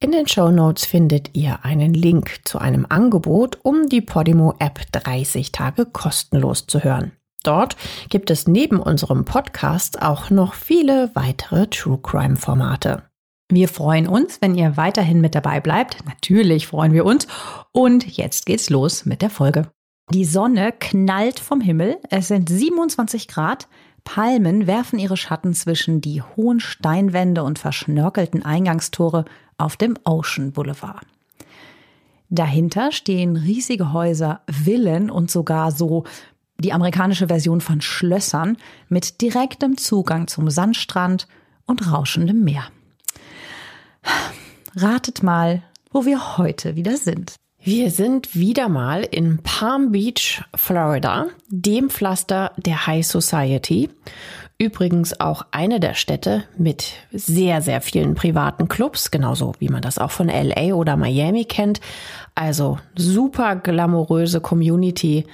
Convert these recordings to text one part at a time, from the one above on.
In den Show Notes findet ihr einen Link zu einem Angebot, um die Podimo App 30 Tage kostenlos zu hören. Dort gibt es neben unserem Podcast auch noch viele weitere True Crime Formate. Wir freuen uns, wenn ihr weiterhin mit dabei bleibt. Natürlich freuen wir uns. Und jetzt geht's los mit der Folge. Die Sonne knallt vom Himmel. Es sind 27 Grad. Palmen werfen ihre Schatten zwischen die hohen Steinwände und verschnörkelten Eingangstore auf dem Ocean Boulevard. Dahinter stehen riesige Häuser, Villen und sogar so die amerikanische Version von Schlössern mit direktem Zugang zum Sandstrand und rauschendem Meer. Ratet mal, wo wir heute wieder sind. Wir sind wieder mal in Palm Beach, Florida, dem Pflaster der High Society. Übrigens auch eine der Städte mit sehr, sehr vielen privaten Clubs, genauso wie man das auch von LA oder Miami kennt. Also super glamouröse Community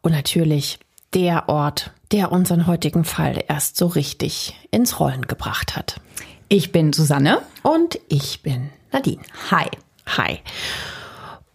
und natürlich der Ort, der unseren heutigen Fall erst so richtig ins Rollen gebracht hat. Ich bin Susanne und ich bin Nadine. Hi. Hi.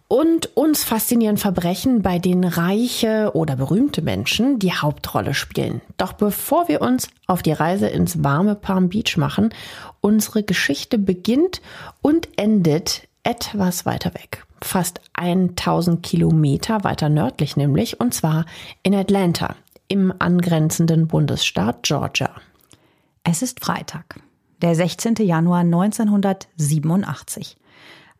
Und uns faszinieren Verbrechen, bei denen reiche oder berühmte Menschen die Hauptrolle spielen. Doch bevor wir uns auf die Reise ins warme Palm Beach machen, unsere Geschichte beginnt und endet etwas weiter weg. Fast 1000 Kilometer weiter nördlich nämlich, und zwar in Atlanta, im angrenzenden Bundesstaat Georgia. Es ist Freitag, der 16. Januar 1987.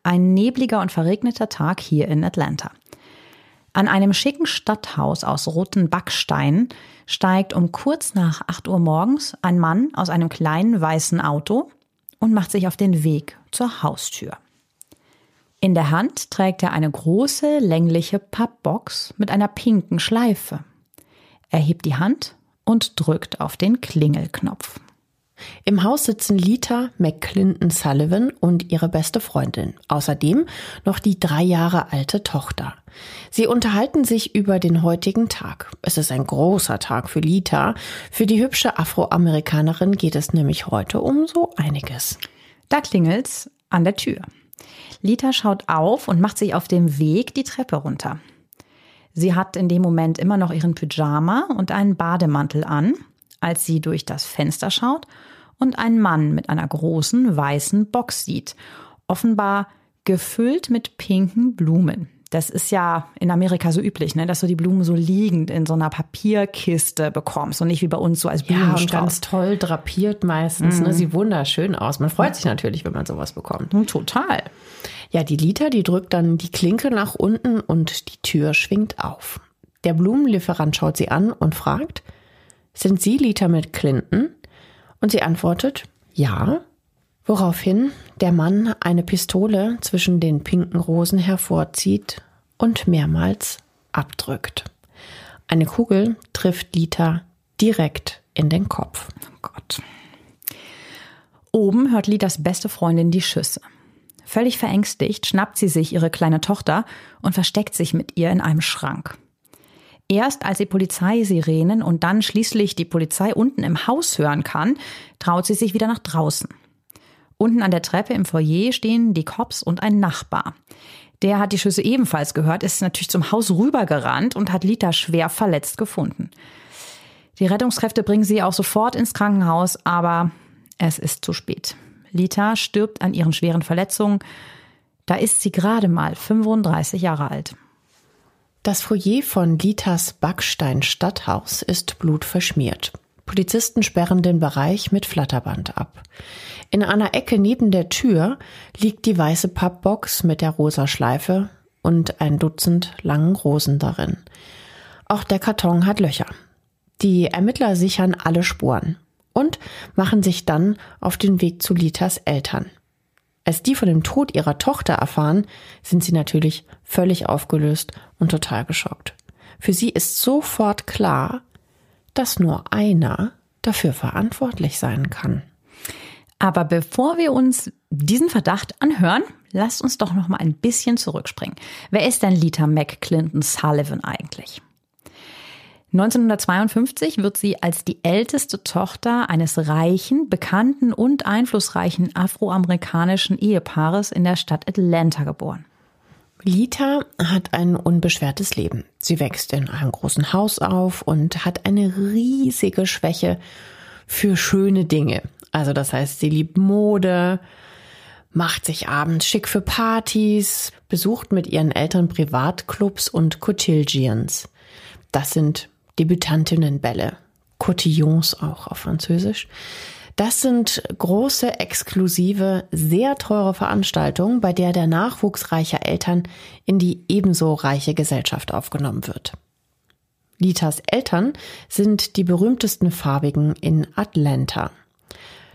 Ein nebliger und verregneter Tag hier in Atlanta. An einem schicken Stadthaus aus roten Backsteinen steigt um kurz nach 8 Uhr morgens ein Mann aus einem kleinen weißen Auto und macht sich auf den Weg zur Haustür. In der Hand trägt er eine große, längliche Pappbox mit einer pinken Schleife. Er hebt die Hand und drückt auf den Klingelknopf. Im Haus sitzen Lita McClinton Sullivan und ihre beste Freundin. Außerdem noch die drei Jahre alte Tochter. Sie unterhalten sich über den heutigen Tag. Es ist ein großer Tag für Lita. Für die hübsche Afroamerikanerin geht es nämlich heute um so einiges. Da klingelt's an der Tür. Lita schaut auf und macht sich auf dem Weg die Treppe runter. Sie hat in dem Moment immer noch ihren Pyjama und einen Bademantel an als sie durch das Fenster schaut und einen Mann mit einer großen weißen Box sieht, offenbar gefüllt mit pinken Blumen. Das ist ja in Amerika so üblich, ne, dass du die Blumen so liegend in so einer Papierkiste bekommst und nicht wie bei uns so als Blumenstrauß. Ja, ganz toll drapiert meistens. Ne? Mhm. Ne? Sieht wunderschön aus. Man freut sich natürlich, wenn man sowas bekommt. Mhm, total. Ja, die Lita, die drückt dann die Klinke nach unten und die Tür schwingt auf. Der Blumenlieferant schaut sie an und fragt, sind Sie Lita mit Clinton? Und sie antwortet, ja. Woraufhin der Mann eine Pistole zwischen den pinken Rosen hervorzieht und mehrmals abdrückt. Eine Kugel trifft Lita direkt in den Kopf. Oh Gott. Oben hört Litas beste Freundin die Schüsse. Völlig verängstigt schnappt sie sich ihre kleine Tochter und versteckt sich mit ihr in einem Schrank. Erst als sie Polizeisirenen und dann schließlich die Polizei unten im Haus hören kann, traut sie sich wieder nach draußen. Unten an der Treppe im Foyer stehen die Cops und ein Nachbar. Der hat die Schüsse ebenfalls gehört, ist natürlich zum Haus rübergerannt und hat Lita schwer verletzt gefunden. Die Rettungskräfte bringen sie auch sofort ins Krankenhaus, aber es ist zu spät. Lita stirbt an ihren schweren Verletzungen. Da ist sie gerade mal 35 Jahre alt. Das Foyer von Litas Backstein Stadthaus ist blutverschmiert. Polizisten sperren den Bereich mit Flatterband ab. In einer Ecke neben der Tür liegt die weiße Pappbox mit der rosa Schleife und ein Dutzend langen Rosen darin. Auch der Karton hat Löcher. Die Ermittler sichern alle Spuren und machen sich dann auf den Weg zu Litas Eltern. Als die von dem Tod ihrer Tochter erfahren, sind sie natürlich völlig aufgelöst und total geschockt. Für sie ist sofort klar, dass nur einer dafür verantwortlich sein kann. Aber bevor wir uns diesen Verdacht anhören, lasst uns doch noch mal ein bisschen zurückspringen. Wer ist denn Lita McClinton Sullivan eigentlich? 1952 wird sie als die älteste Tochter eines reichen, bekannten und einflussreichen afroamerikanischen Ehepaares in der Stadt Atlanta geboren. Lita hat ein unbeschwertes Leben. Sie wächst in einem großen Haus auf und hat eine riesige Schwäche für schöne Dinge. Also das heißt, sie liebt Mode, macht sich abends schick für Partys, besucht mit ihren Eltern Privatclubs und Cotillions. Das sind Debütantinnenbälle, Cotillons auch auf Französisch. Das sind große, exklusive, sehr teure Veranstaltungen, bei der der Nachwuchs reicher Eltern in die ebenso reiche Gesellschaft aufgenommen wird. Litas Eltern sind die berühmtesten Farbigen in Atlanta.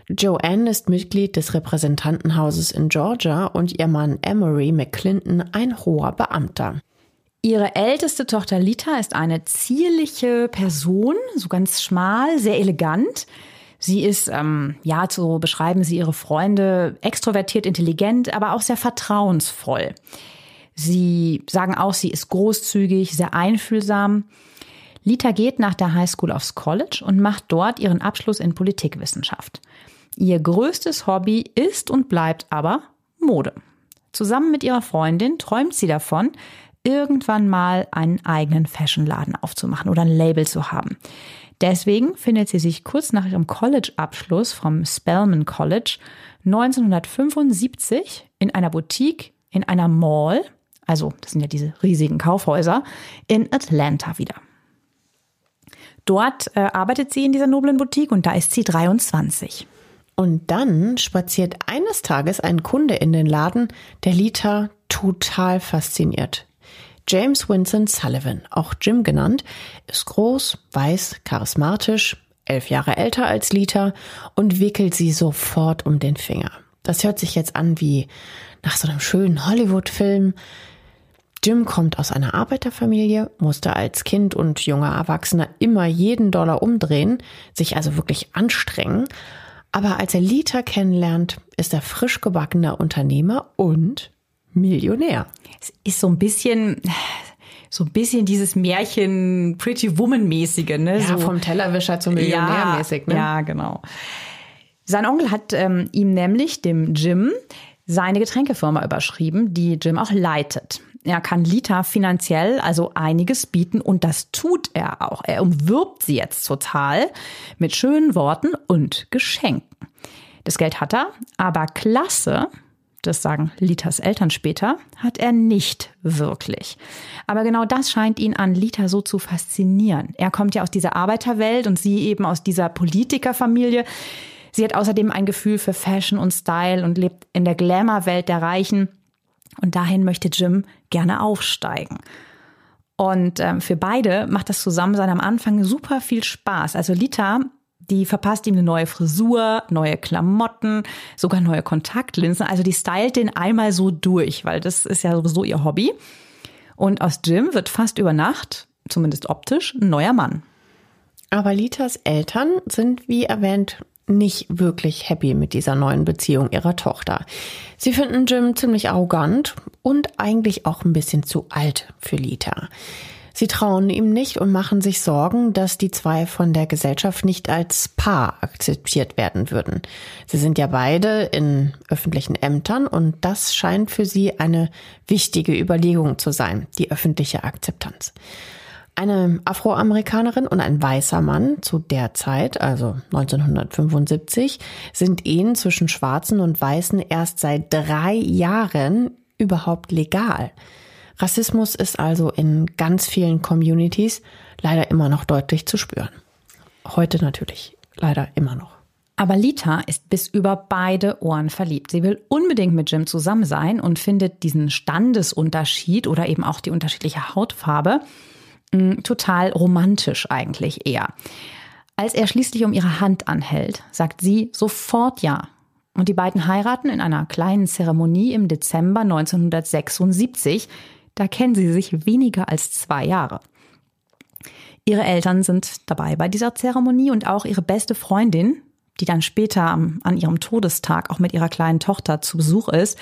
Joanne ist Mitglied des Repräsentantenhauses in Georgia und ihr Mann Emery McClinton ein hoher Beamter. Ihre älteste Tochter Lita ist eine zierliche Person, so ganz schmal, sehr elegant. Sie ist, ähm, ja, so beschreiben sie ihre Freunde, extrovertiert, intelligent, aber auch sehr vertrauensvoll. Sie sagen auch, sie ist großzügig, sehr einfühlsam. Lita geht nach der Highschool aufs College und macht dort ihren Abschluss in Politikwissenschaft. Ihr größtes Hobby ist und bleibt aber Mode. Zusammen mit ihrer Freundin träumt sie davon, irgendwann mal einen eigenen Fashionladen aufzumachen oder ein Label zu haben. Deswegen findet sie sich kurz nach ihrem College-Abschluss vom Spelman College 1975 in einer Boutique in einer Mall, also das sind ja diese riesigen Kaufhäuser, in Atlanta wieder. Dort äh, arbeitet sie in dieser noblen Boutique und da ist sie 23. Und dann spaziert eines Tages ein Kunde in den Laden, der Lita total fasziniert. James Winston Sullivan, auch Jim genannt, ist groß, weiß, charismatisch, elf Jahre älter als Lita und wickelt sie sofort um den Finger. Das hört sich jetzt an wie nach so einem schönen Hollywood-Film. Jim kommt aus einer Arbeiterfamilie, musste als Kind und junger Erwachsener immer jeden Dollar umdrehen, sich also wirklich anstrengen. Aber als er Lita kennenlernt, ist er frisch gebackener Unternehmer und Millionär. Es ist so ein bisschen, so ein bisschen dieses Märchen Pretty Woman mäßige, ne? Ja, so, vom Tellerwischer zum Millionär mäßig, ne? Ja, genau. Sein Onkel hat ähm, ihm nämlich, dem Jim, seine Getränkefirma überschrieben, die Jim auch leitet. Er kann Lita finanziell also einiges bieten und das tut er auch. Er umwirbt sie jetzt total mit schönen Worten und Geschenken. Das Geld hat er, aber klasse das sagen Litas Eltern später, hat er nicht wirklich. Aber genau das scheint ihn an Lita so zu faszinieren. Er kommt ja aus dieser Arbeiterwelt und sie eben aus dieser Politikerfamilie. Sie hat außerdem ein Gefühl für Fashion und Style und lebt in der Glamour-Welt der Reichen. Und dahin möchte Jim gerne aufsteigen. Und ähm, für beide macht das Zusammensein am Anfang super viel Spaß. Also Lita die verpasst ihm eine neue Frisur, neue Klamotten, sogar neue Kontaktlinsen. Also die stylt den einmal so durch, weil das ist ja sowieso ihr Hobby. Und aus Jim wird fast über Nacht, zumindest optisch, ein neuer Mann. Aber Litas Eltern sind, wie erwähnt, nicht wirklich happy mit dieser neuen Beziehung ihrer Tochter. Sie finden Jim ziemlich arrogant und eigentlich auch ein bisschen zu alt für Lita. Sie trauen ihm nicht und machen sich Sorgen, dass die zwei von der Gesellschaft nicht als Paar akzeptiert werden würden. Sie sind ja beide in öffentlichen Ämtern und das scheint für sie eine wichtige Überlegung zu sein, die öffentliche Akzeptanz. Eine Afroamerikanerin und ein weißer Mann zu der Zeit, also 1975, sind Ehen zwischen Schwarzen und Weißen erst seit drei Jahren überhaupt legal. Rassismus ist also in ganz vielen Communities leider immer noch deutlich zu spüren. Heute natürlich leider immer noch. Aber Lita ist bis über beide Ohren verliebt. Sie will unbedingt mit Jim zusammen sein und findet diesen Standesunterschied oder eben auch die unterschiedliche Hautfarbe mm, total romantisch eigentlich eher. Als er schließlich um ihre Hand anhält, sagt sie sofort ja. Und die beiden heiraten in einer kleinen Zeremonie im Dezember 1976 da kennen sie sich weniger als zwei Jahre. Ihre Eltern sind dabei bei dieser Zeremonie und auch ihre beste Freundin, die dann später an ihrem Todestag auch mit ihrer kleinen Tochter zu Besuch ist,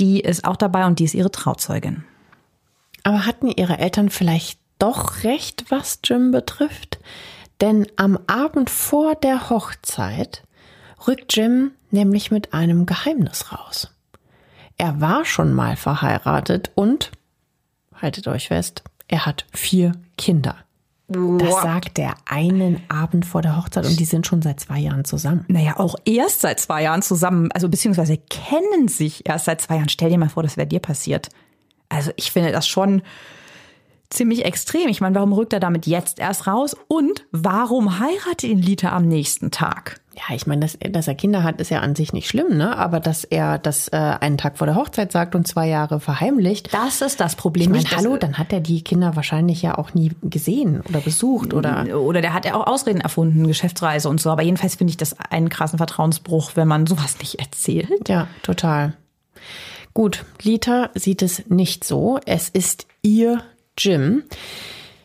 die ist auch dabei und die ist ihre Trauzeugin. Aber hatten ihre Eltern vielleicht doch recht, was Jim betrifft? Denn am Abend vor der Hochzeit rückt Jim nämlich mit einem Geheimnis raus. Er war schon mal verheiratet und, haltet euch fest, er hat vier Kinder. Das sagt er einen Abend vor der Hochzeit und die sind schon seit zwei Jahren zusammen. Naja, auch erst seit zwei Jahren zusammen, also beziehungsweise kennen sich erst seit zwei Jahren. Stell dir mal vor, das wäre dir passiert. Also ich finde das schon ziemlich extrem. Ich meine, warum rückt er damit jetzt erst raus? Und warum heiratet ihn Lita am nächsten Tag? Ja, ich meine, dass, dass er Kinder hat, ist ja an sich nicht schlimm, ne? Aber dass er das äh, einen Tag vor der Hochzeit sagt und zwei Jahre verheimlicht. Das ist das Problem. Ich meine, hallo, dann hat er die Kinder wahrscheinlich ja auch nie gesehen oder besucht oder. Oder der hat ja auch Ausreden erfunden, Geschäftsreise und so. Aber jedenfalls finde ich das einen krassen Vertrauensbruch, wenn man sowas nicht erzählt. Ja, total. Gut, Lita sieht es nicht so. Es ist ihr Jim.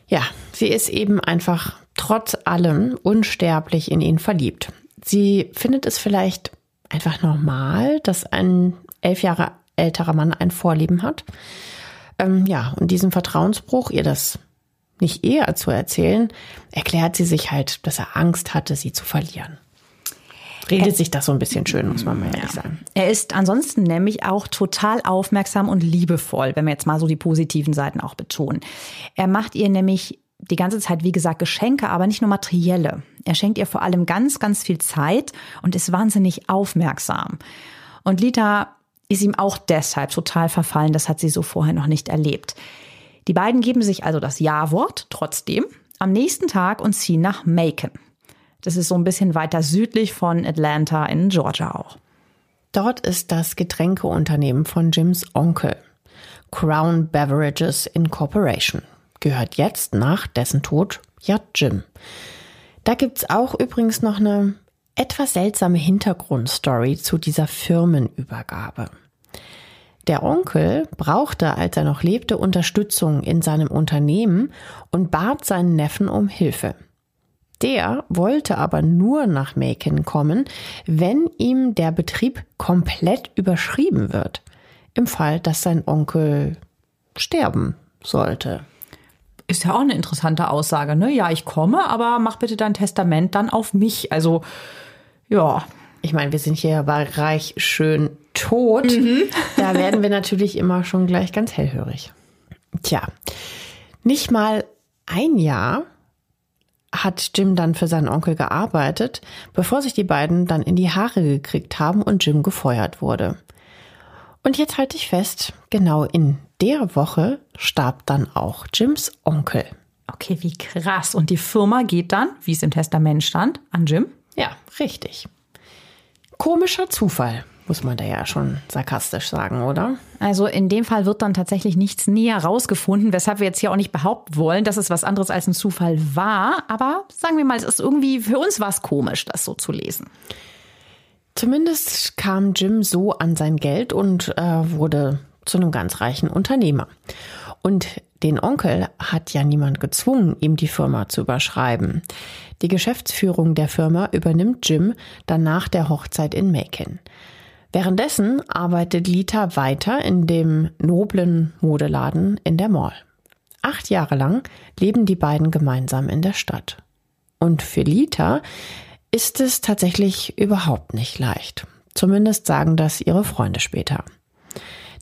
Ja, sie ist eben einfach trotz allem unsterblich in ihn verliebt. Sie findet es vielleicht einfach normal, dass ein elf Jahre älterer Mann ein Vorlieben hat. Ähm, ja, und diesen Vertrauensbruch, ihr das nicht eher zu erzählen, erklärt sie sich halt, dass er Angst hatte, sie zu verlieren. Redet er, sich das so ein bisschen schön, muss man mal ehrlich ja. sagen. Er ist ansonsten nämlich auch total aufmerksam und liebevoll, wenn wir jetzt mal so die positiven Seiten auch betonen. Er macht ihr nämlich die ganze Zeit, wie gesagt, Geschenke, aber nicht nur materielle. Er schenkt ihr vor allem ganz, ganz viel Zeit und ist wahnsinnig aufmerksam. Und Lita ist ihm auch deshalb total verfallen. Das hat sie so vorher noch nicht erlebt. Die beiden geben sich also das Ja-Wort trotzdem am nächsten Tag und ziehen nach Macon. Das ist so ein bisschen weiter südlich von Atlanta in Georgia auch. Dort ist das Getränkeunternehmen von Jims Onkel, Crown Beverages Incorporation gehört jetzt nach dessen Tod ja Jim. Da gibt's auch übrigens noch eine etwas seltsame Hintergrundstory zu dieser Firmenübergabe. Der Onkel brauchte, als er noch lebte, Unterstützung in seinem Unternehmen und bat seinen Neffen um Hilfe. Der wollte aber nur nach Macon kommen, wenn ihm der Betrieb komplett überschrieben wird, im Fall, dass sein Onkel sterben sollte. Ist ja auch eine interessante Aussage, ne? Ja, ich komme, aber mach bitte dein Testament dann auf mich. Also, ja. Ich meine, wir sind hier bei Reich schön tot. Mhm. Da werden wir natürlich immer schon gleich ganz hellhörig. Tja, nicht mal ein Jahr hat Jim dann für seinen Onkel gearbeitet, bevor sich die beiden dann in die Haare gekriegt haben und Jim gefeuert wurde. Und jetzt halte ich fest, genau in der Woche starb dann auch Jims Onkel. Okay, wie krass. Und die Firma geht dann, wie es im Testament stand, an Jim? Ja, richtig. Komischer Zufall, muss man da ja schon sarkastisch sagen, oder? Also in dem Fall wird dann tatsächlich nichts näher rausgefunden, weshalb wir jetzt hier auch nicht behaupten wollen, dass es was anderes als ein Zufall war. Aber sagen wir mal, es ist irgendwie für uns was komisch, das so zu lesen. Zumindest kam Jim so an sein Geld und äh, wurde zu einem ganz reichen Unternehmer. Und den Onkel hat ja niemand gezwungen, ihm die Firma zu überschreiben. Die Geschäftsführung der Firma übernimmt Jim dann nach der Hochzeit in Macon. Währenddessen arbeitet Lita weiter in dem noblen Modeladen in der Mall. Acht Jahre lang leben die beiden gemeinsam in der Stadt. Und für Lita ist es tatsächlich überhaupt nicht leicht. Zumindest sagen das ihre Freunde später.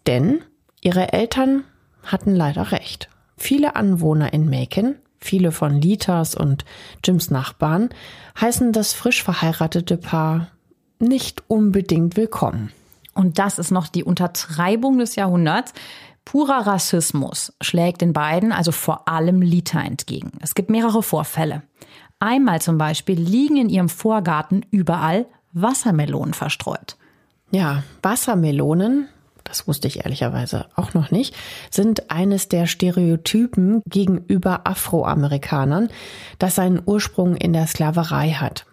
Denn ihre Eltern hatten leider recht. Viele Anwohner in Macon, viele von Litas und Jims Nachbarn, heißen das frisch verheiratete Paar nicht unbedingt willkommen. Und das ist noch die Untertreibung des Jahrhunderts. Purer Rassismus schlägt den beiden, also vor allem Lita, entgegen. Es gibt mehrere Vorfälle. Einmal zum Beispiel liegen in ihrem Vorgarten überall Wassermelonen verstreut. Ja, Wassermelonen das wusste ich ehrlicherweise auch noch nicht, sind eines der Stereotypen gegenüber Afroamerikanern, das seinen Ursprung in der Sklaverei hat.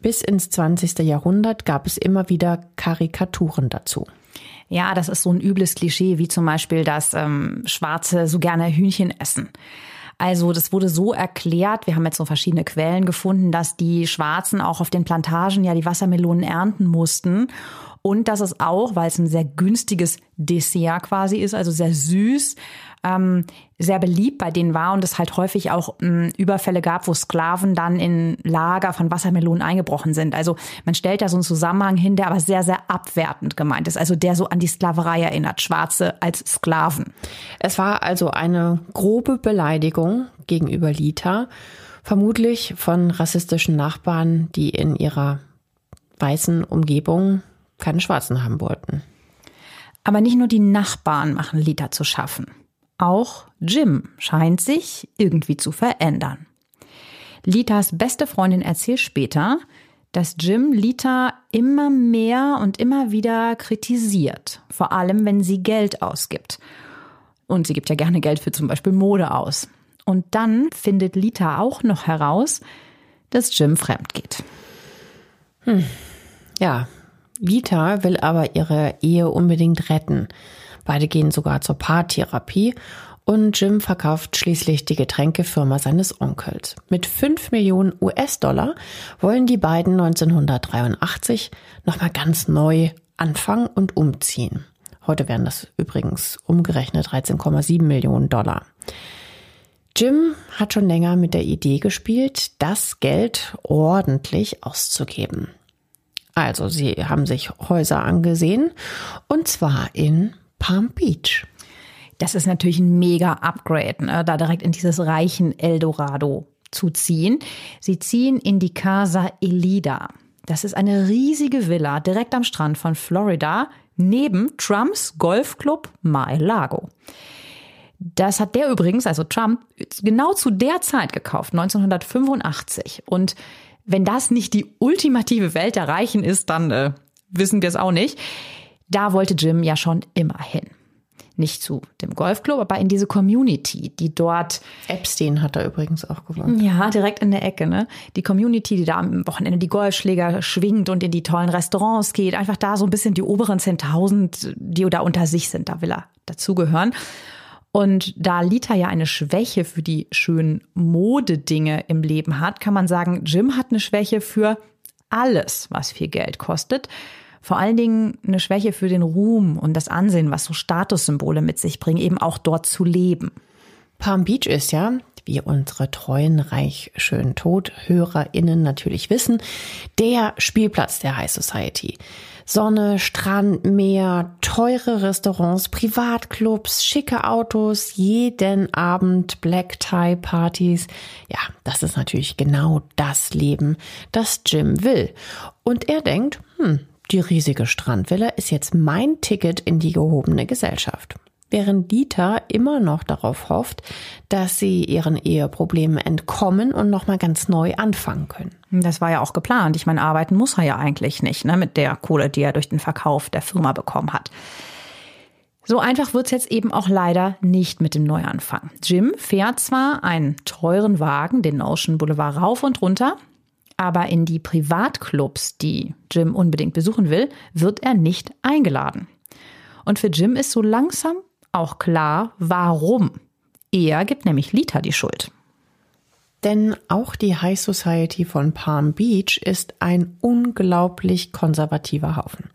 Bis ins 20. Jahrhundert gab es immer wieder Karikaturen dazu. Ja, das ist so ein übles Klischee, wie zum Beispiel, dass ähm, Schwarze so gerne Hühnchen essen. Also das wurde so erklärt, wir haben jetzt so verschiedene Quellen gefunden, dass die Schwarzen auch auf den Plantagen ja die Wassermelonen ernten mussten. Und dass es auch, weil es ein sehr günstiges Dessert quasi ist, also sehr süß, ähm, sehr beliebt bei denen war und es halt häufig auch ähm, Überfälle gab, wo Sklaven dann in Lager von Wassermelonen eingebrochen sind. Also man stellt da so einen Zusammenhang hin, der aber sehr, sehr abwertend gemeint ist. Also der so an die Sklaverei erinnert, Schwarze als Sklaven. Es war also eine grobe Beleidigung gegenüber Lita, vermutlich von rassistischen Nachbarn, die in ihrer weißen Umgebung keine Schwarzen haben wollten. Aber nicht nur die Nachbarn machen Lita zu schaffen. Auch Jim scheint sich irgendwie zu verändern. Litas beste Freundin erzählt später, dass Jim Lita immer mehr und immer wieder kritisiert, vor allem wenn sie Geld ausgibt. Und sie gibt ja gerne Geld für zum Beispiel Mode aus. Und dann findet Lita auch noch heraus, dass Jim fremd geht. Hm. Ja, Lita will aber ihre Ehe unbedingt retten. Beide gehen sogar zur Paartherapie und Jim verkauft schließlich die Getränkefirma seines Onkels. Mit 5 Millionen US-Dollar wollen die beiden 1983 nochmal ganz neu anfangen und umziehen. Heute wären das übrigens umgerechnet 13,7 Millionen Dollar. Jim hat schon länger mit der Idee gespielt, das Geld ordentlich auszugeben. Also, sie haben sich Häuser angesehen und zwar in Palm Beach. Das ist natürlich ein mega Upgrade, ne? da direkt in dieses reichen Eldorado zu ziehen. Sie ziehen in die Casa Elida. Das ist eine riesige Villa direkt am Strand von Florida neben Trumps Golfclub Mar-a-Lago. Das hat der übrigens, also Trump, genau zu der Zeit gekauft, 1985. Und wenn das nicht die ultimative Welt der Reichen ist, dann äh, wissen wir es auch nicht. Da wollte Jim ja schon immer hin. Nicht zu dem Golfclub, aber in diese Community, die dort. Epstein hat da übrigens auch gewohnt. Ja, direkt in der Ecke, ne? Die Community, die da am Wochenende die Golfschläger schwingt und in die tollen Restaurants geht. Einfach da so ein bisschen die oberen 10.000, die da unter sich sind. Da will er dazugehören. Und da Lita ja eine Schwäche für die schönen Modedinge im Leben hat, kann man sagen, Jim hat eine Schwäche für alles, was viel Geld kostet. Vor allen Dingen eine Schwäche für den Ruhm und das Ansehen, was so Statussymbole mit sich bringen, eben auch dort zu leben. Palm Beach ist ja, wie unsere treuen Reich schön tot HörerInnen natürlich wissen, der Spielplatz der High Society. Sonne, Strand, Meer, teure Restaurants, Privatclubs, schicke Autos, jeden Abend Black Tie Partys. Ja, das ist natürlich genau das Leben, das Jim will. Und er denkt, hm, die riesige Strandvilla ist jetzt mein Ticket in die gehobene Gesellschaft während Dieter immer noch darauf hofft, dass sie ihren Eheproblemen entkommen und nochmal ganz neu anfangen können. Das war ja auch geplant. Ich meine, arbeiten muss er ja eigentlich nicht, ne, mit der Kohle, die er durch den Verkauf der Firma bekommen hat. So einfach wird's jetzt eben auch leider nicht mit dem Neuanfang. Jim fährt zwar einen teuren Wagen den Ocean Boulevard rauf und runter, aber in die Privatclubs, die Jim unbedingt besuchen will, wird er nicht eingeladen. Und für Jim ist so langsam auch klar, warum. Er gibt nämlich Lita die Schuld. Denn auch die High Society von Palm Beach ist ein unglaublich konservativer Haufen.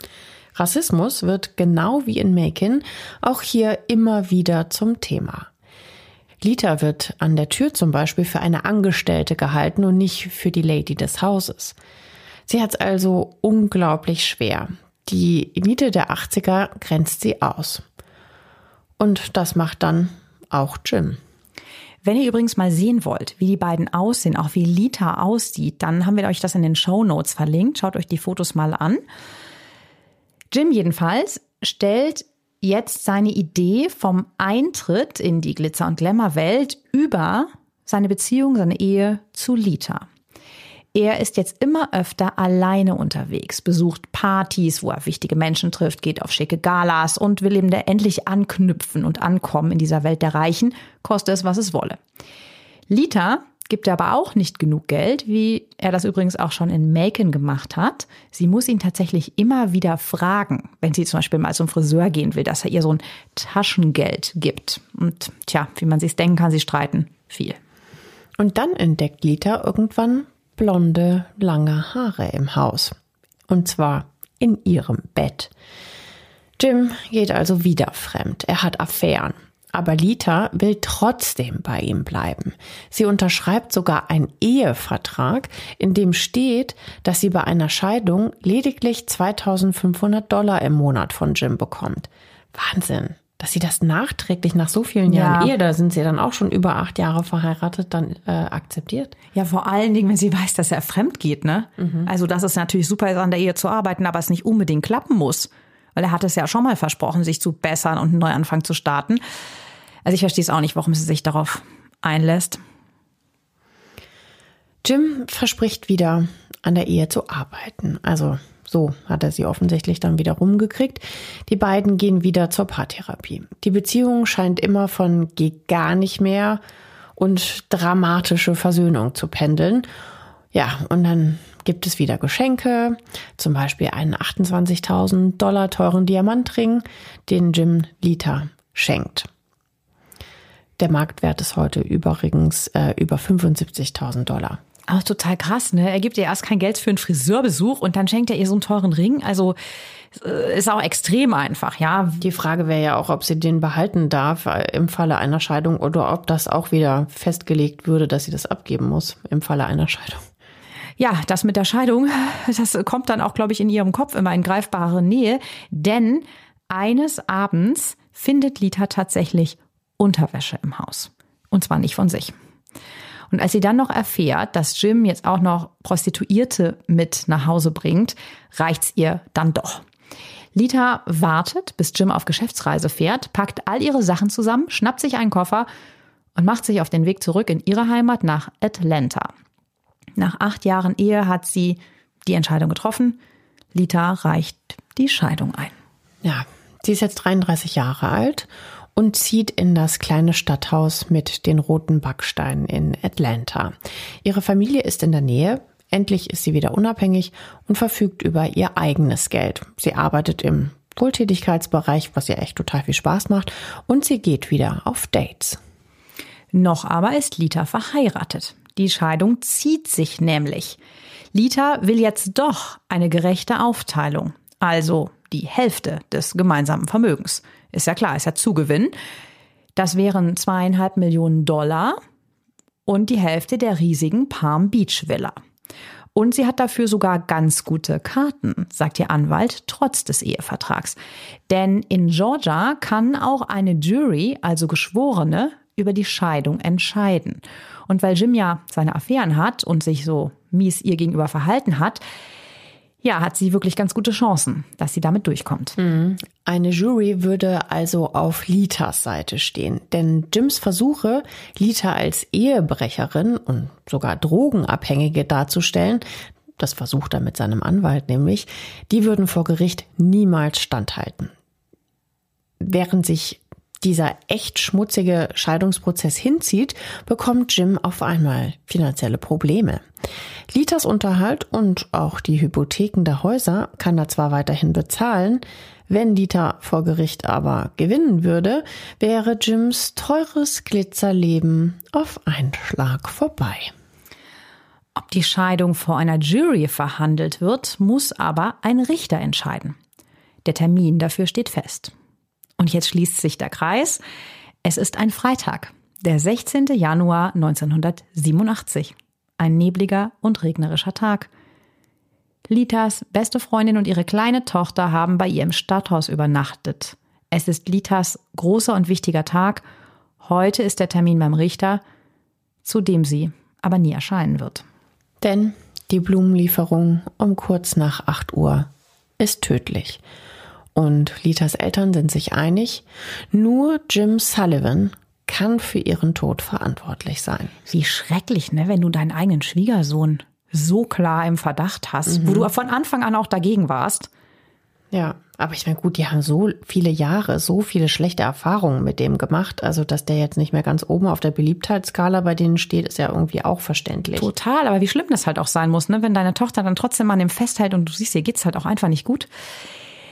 Rassismus wird genau wie in Macon auch hier immer wieder zum Thema. Lita wird an der Tür zum Beispiel für eine Angestellte gehalten und nicht für die Lady des Hauses. Sie hat es also unglaublich schwer. Die Elite der 80er grenzt sie aus. Und das macht dann auch Jim. Wenn ihr übrigens mal sehen wollt, wie die beiden aussehen, auch wie Lita aussieht, dann haben wir euch das in den Show Notes verlinkt. Schaut euch die Fotos mal an. Jim jedenfalls stellt jetzt seine Idee vom Eintritt in die Glitzer- und Glamour-Welt über seine Beziehung, seine Ehe zu Lita. Er ist jetzt immer öfter alleine unterwegs, besucht Partys, wo er wichtige Menschen trifft, geht auf schicke Galas und will eben endlich anknüpfen und ankommen in dieser Welt der Reichen, koste es, was es wolle. Lita gibt er aber auch nicht genug Geld, wie er das übrigens auch schon in Macon gemacht hat. Sie muss ihn tatsächlich immer wieder fragen, wenn sie zum Beispiel mal zum Friseur gehen will, dass er ihr so ein Taschengeld gibt. Und tja, wie man sich's denken kann, sie streiten viel. Und dann entdeckt Lita irgendwann blonde, lange Haare im Haus. Und zwar in ihrem Bett. Jim geht also wieder fremd. Er hat Affären. Aber Lita will trotzdem bei ihm bleiben. Sie unterschreibt sogar einen Ehevertrag, in dem steht, dass sie bei einer Scheidung lediglich 2500 Dollar im Monat von Jim bekommt. Wahnsinn. Dass sie das nachträglich nach so vielen Jahren ja. Ehe, da sind sie dann auch schon über acht Jahre verheiratet, dann äh, akzeptiert. Ja, vor allen Dingen, wenn sie weiß, dass er fremd geht, ne? Mhm. Also, dass es natürlich super ist, an der Ehe zu arbeiten, aber es nicht unbedingt klappen muss. Weil er hat es ja schon mal versprochen, sich zu bessern und einen Neuanfang zu starten. Also ich verstehe es auch nicht, warum sie sich darauf einlässt. Jim verspricht wieder, an der Ehe zu arbeiten. Also so hat er sie offensichtlich dann wieder rumgekriegt. Die beiden gehen wieder zur Paartherapie. Die Beziehung scheint immer von geht gar nicht mehr und dramatische Versöhnung zu pendeln. Ja, und dann gibt es wieder Geschenke, zum Beispiel einen 28.000 Dollar teuren Diamantring, den Jim Lita schenkt. Der Marktwert ist heute übrigens äh, über 75.000 Dollar. Auch total krass, ne? Er gibt ihr erst kein Geld für einen Friseurbesuch und dann schenkt er ihr so einen teuren Ring. Also äh, ist auch extrem einfach, ja. Die Frage wäre ja auch, ob sie den behalten darf im Falle einer Scheidung oder ob das auch wieder festgelegt würde, dass sie das abgeben muss im Falle einer Scheidung. Ja, das mit der Scheidung, das kommt dann auch, glaube ich, in ihrem Kopf immer in greifbare Nähe. Denn eines Abends findet Lita tatsächlich Unterwäsche im Haus. Und zwar nicht von sich. Und als sie dann noch erfährt, dass Jim jetzt auch noch Prostituierte mit nach Hause bringt, reicht's ihr dann doch. Lita wartet, bis Jim auf Geschäftsreise fährt, packt all ihre Sachen zusammen, schnappt sich einen Koffer und macht sich auf den Weg zurück in ihre Heimat nach Atlanta. Nach acht Jahren Ehe hat sie die Entscheidung getroffen. Lita reicht die Scheidung ein. Ja, sie ist jetzt 33 Jahre alt und zieht in das kleine Stadthaus mit den roten Backsteinen in Atlanta. Ihre Familie ist in der Nähe. Endlich ist sie wieder unabhängig und verfügt über ihr eigenes Geld. Sie arbeitet im Wohltätigkeitsbereich, was ihr echt total viel Spaß macht, und sie geht wieder auf Dates. Noch aber ist Lita verheiratet. Die Scheidung zieht sich nämlich. Lita will jetzt doch eine gerechte Aufteilung, also die Hälfte des gemeinsamen Vermögens. Ist ja klar, ist ja Zugewinn. Das wären zweieinhalb Millionen Dollar und die Hälfte der riesigen Palm Beach Villa. Und sie hat dafür sogar ganz gute Karten, sagt ihr Anwalt, trotz des Ehevertrags. Denn in Georgia kann auch eine Jury, also Geschworene, über die Scheidung entscheiden. Und weil Jim ja seine Affären hat und sich so mies ihr gegenüber verhalten hat, ja, hat sie wirklich ganz gute Chancen, dass sie damit durchkommt. Mhm. Eine Jury würde also auf Litas Seite stehen, denn Jims Versuche, Lita als Ehebrecherin und sogar Drogenabhängige darzustellen, das versucht er mit seinem Anwalt nämlich, die würden vor Gericht niemals standhalten. Während sich dieser echt schmutzige Scheidungsprozess hinzieht, bekommt Jim auf einmal finanzielle Probleme. Litas Unterhalt und auch die Hypotheken der Häuser kann er zwar weiterhin bezahlen, wenn Lita vor Gericht aber gewinnen würde, wäre Jims teures Glitzerleben auf einen Schlag vorbei. Ob die Scheidung vor einer Jury verhandelt wird, muss aber ein Richter entscheiden. Der Termin dafür steht fest. Und jetzt schließt sich der Kreis. Es ist ein Freitag, der 16. Januar 1987. Ein nebliger und regnerischer Tag. Litas beste Freundin und ihre kleine Tochter haben bei ihr im Stadthaus übernachtet. Es ist Litas großer und wichtiger Tag. Heute ist der Termin beim Richter, zu dem sie aber nie erscheinen wird. Denn die Blumenlieferung um kurz nach 8 Uhr ist tödlich. Und Litas Eltern sind sich einig, nur Jim Sullivan kann für ihren Tod verantwortlich sein. Wie schrecklich, ne, wenn du deinen eigenen Schwiegersohn so klar im Verdacht hast, mhm. wo du von Anfang an auch dagegen warst. Ja, aber ich meine, gut, die haben so viele Jahre, so viele schlechte Erfahrungen mit dem gemacht. Also, dass der jetzt nicht mehr ganz oben auf der Beliebtheitsskala bei denen steht, ist ja irgendwie auch verständlich. Total, aber wie schlimm das halt auch sein muss, ne? Wenn deine Tochter dann trotzdem an dem festhält und du siehst, ihr geht's halt auch einfach nicht gut.